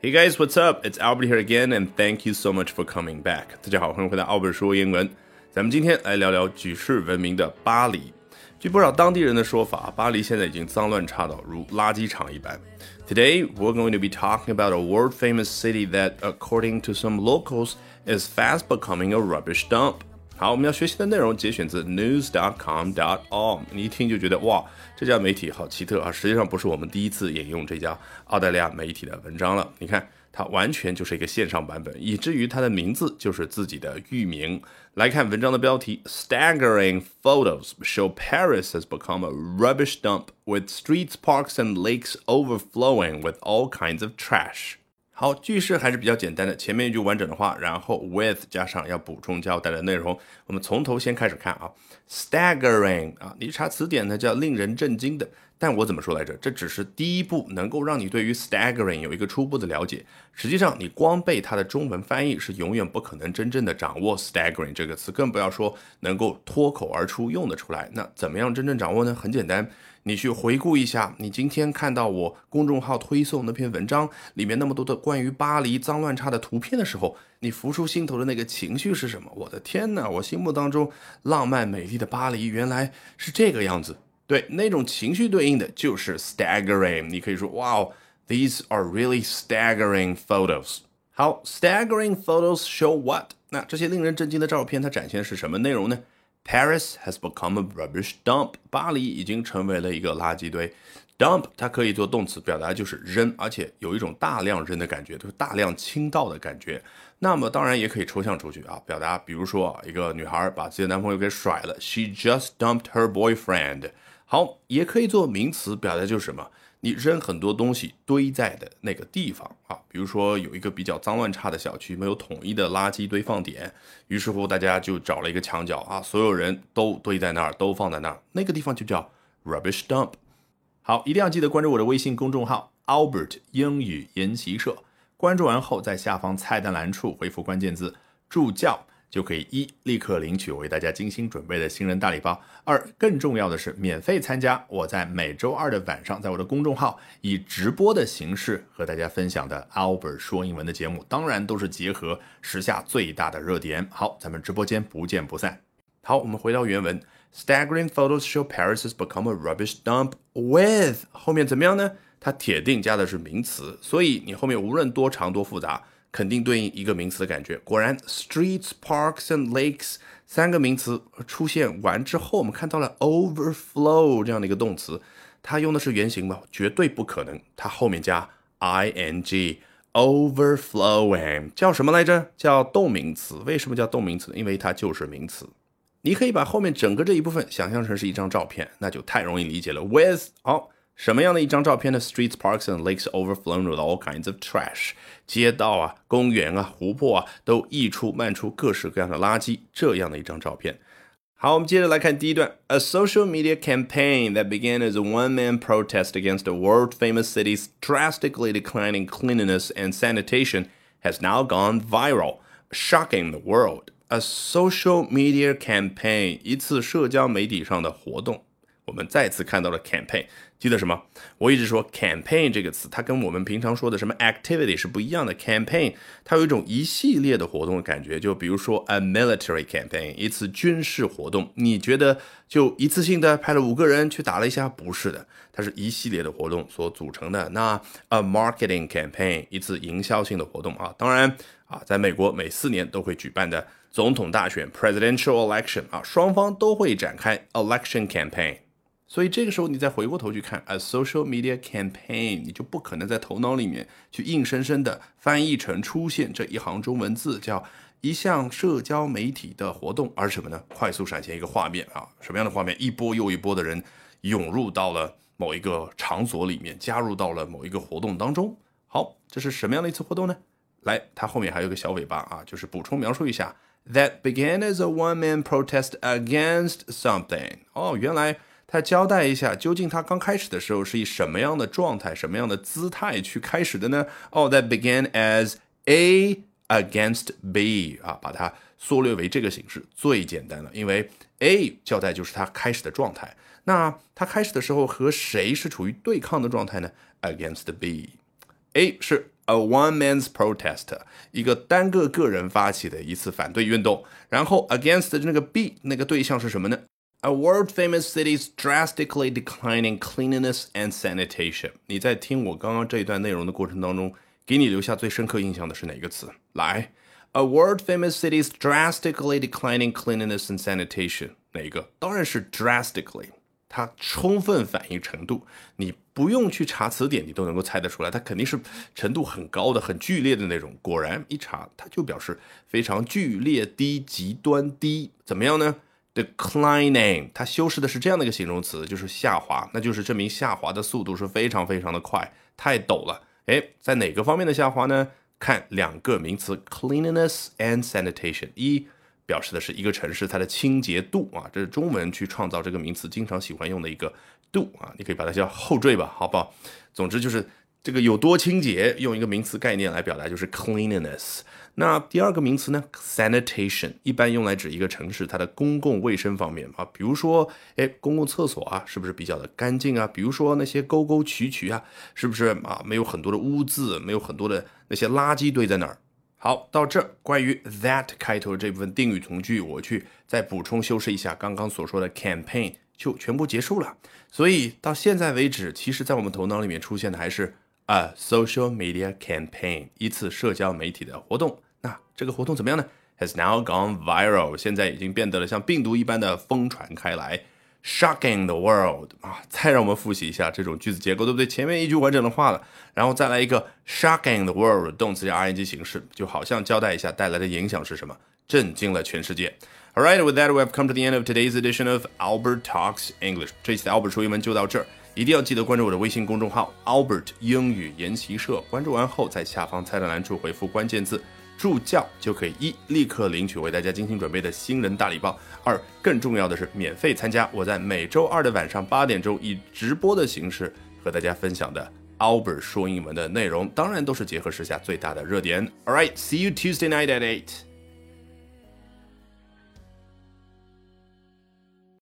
Hey guys, what's up? It's Albert here again, and thank you so much for coming back. 大家好，欢迎回到奥本说英文。咱们今天来聊聊举世闻名的巴黎。据不少当地人的说法，巴黎现在已经脏乱差到如垃圾场一般。Today, we're going to be talking about a world famous city that, according to some locals, is fast becoming a rubbish dump. 好，我们要学习的内容节选自 news.com.om。你一听就觉得哇，这家媒体好奇特啊！实际上不是我们第一次引用这家澳大利亚媒体的文章了。你看。它完全就是一个线上版本，以至于它的名字就是自己的域名。来看文章的标题：Staggering photos show Paris has become a rubbish dump with streets, parks, and lakes overflowing with all kinds of trash。好，句式还是比较简单的，前面一句完整的话，然后 with 加上要补充交代的内容。我们从头先开始看啊，staggering 啊，你查词典呢叫令人震惊的。但我怎么说来着？这只是第一步，能够让你对于 staggering 有一个初步的了解。实际上，你光背它的中文翻译是永远不可能真正的掌握 staggering 这个词，更不要说能够脱口而出用得出来。那怎么样真正掌握呢？很简单，你去回顾一下，你今天看到我公众号推送那篇文章里面那么多的关于巴黎脏乱差的图片的时候，你浮出心头的那个情绪是什么？我的天哪！我心目当中浪漫美丽的巴黎原来是这个样子。对，那种情绪对应的就是 staggering。你可以说，Wow, these are really staggering photos。好，staggering photos show what？那这些令人震惊的照片，它展现的是什么内容呢？Paris has become a rubbish dump。巴黎已经成为了一个垃圾堆。Dump 它可以做动词，表达就是扔，而且有一种大量扔的感觉，就是大量倾倒的感觉。那么当然也可以抽象出去啊，表达比如说一个女孩把自己的男朋友给甩了，She just dumped her boyfriend。好，也可以做名词，表达就是什么？你扔很多东西堆在的那个地方啊，比如说有一个比较脏乱差的小区，没有统一的垃圾堆放点，于是乎大家就找了一个墙角啊，所有人都堆在那儿，都放在那儿，那个地方就叫 rubbish dump。好，一定要记得关注我的微信公众号 Albert 英语研习社，关注完后在下方菜单栏处回复关键字助教。就可以一立刻领取我为大家精心准备的新人大礼包。二，更重要的是免费参加我在每周二的晚上在我的公众号以直播的形式和大家分享的 Albert 说英文的节目，当然都是结合时下最大的热点。好，咱们直播间不见不散。好，我们回到原文，Staggering photos show Paris has become a rubbish dump with 后面怎么样呢？它铁定加的是名词，所以你后面无论多长多复杂。肯定对应一个名词的感觉。果然，streets, parks and lakes 三个名词出现完之后，我们看到了 overflow 这样的一个动词，它用的是原形吗？绝对不可能，它后面加 ing。overflowing 叫什么来着？叫动名词。为什么叫动名词？因为它就是名词。你可以把后面整个这一部分想象成是一张照片，那就太容易理解了。With 好。什么样的一张照片呢？Streets, parks and lakes overflown with all kinds of trash。街道啊、公园啊、湖泊啊，都溢出、漫出各式各样的垃圾。这样的一张照片。好，我们接着来看第一段。A social media campaign that began as a one-man protest against a world-famous city's drastically declining cleanliness and sanitation has now gone viral, shocking the world. A social media campaign，一次社交媒体上的活动。 我们再次看到了 campaign，记得什么？我一直说 campaign 这个词，它跟我们平常说的什么 activity 是不一样的。campaign 它有一种一系列的活动的感觉，就比如说 a military campaign 一次军事活动，你觉得就一次性的派了五个人去打了一下？不是的，它是一系列的活动所组成的。那 a marketing campaign 一次营销性的活动啊，当然啊，在美国每四年都会举办的总统大选 presidential election 啊，双方都会展开 election campaign。所以这个时候，你再回过头去看 a social media campaign，你就不可能在头脑里面去硬生生的翻译成出现这一行中文字，叫一项社交媒体的活动，而什么呢？快速闪现一个画面啊，什么样的画面？一波又一波的人涌入到了某一个场所里面，加入到了某一个活动当中。好，这是什么样的一次活动呢？来，它后面还有个小尾巴啊，就是补充描述一下，that began as a one-man protest against something。哦，原来。他交代一下，究竟他刚开始的时候是以什么样的状态、什么样的姿态去开始的呢？哦，that began as A against B 啊，把它缩略为这个形式最简单了，因为 A 交代就是他开始的状态。那他开始的时候和谁是处于对抗的状态呢？Against B，A 是 a one man's protest，一个单个个人发起的一次反对运动。然后 against 那个 B 那个对象是什么呢？A world famous city's drastically declining cleanliness and sanitation。你在听我刚刚这一段内容的过程当中，给你留下最深刻印象的是哪个词？来，A world famous city's drastically declining cleanliness and sanitation，哪一个？当然是 drastically。它充分反映程度，你不用去查词典，你都能够猜得出来，它肯定是程度很高的、很剧烈的那种。果然一查，它就表示非常剧烈、低、极端低，怎么样呢？Declining，它修饰的是这样的一个形容词，就是下滑，那就是证明下滑的速度是非常非常的快，太陡了。哎，在哪个方面的下滑呢？看两个名词：cleanliness and sanitation。一表示的是一个城市它的清洁度啊，这是中文去创造这个名词经常喜欢用的一个度啊，你可以把它叫后缀吧，好不好？总之就是这个有多清洁，用一个名词概念来表达就是 cleanliness。那第二个名词呢，sanitation，一般用来指一个城市它的公共卫生方面啊，比如说，哎，公共厕所啊，是不是比较的干净啊？比如说那些沟沟渠渠啊，是不是啊？没有很多的污渍，没有很多的那些垃圾堆在那儿。好，到这关于 that 开头这部分定语从句，我去再补充修饰一下刚刚所说的 campaign 就全部结束了。所以到现在为止，其实在我们头脑里面出现的还是 a social media campaign 一次社交媒体的活动。那这个活动怎么样呢？Has now gone viral，现在已经变得了像病毒一般的疯传开来。Shocking the world 啊！再让我们复习一下这种句子结构，对不对？前面一句完整的话了，然后再来一个 shocking the world，动词加 ing 形式，就好像交代一下带来的影响是什么，震惊了全世界。All right, with that, we have come to the end of today's edition of Albert Talks English。这次的 Albert 说英文就到这儿，一定要记得关注我的微信公众号 Albert 英语研习社。关注完后，在下方菜单栏处回复关键字。助教就可以一立刻领取为大家精心准备的新人大礼包，二更重要的是免费参加我在每周二的晚上八点钟以直播的形式和大家分享的 Albert 说英文的内容，当然都是结合时下最大的热点。All right, see you Tuesday night at eight.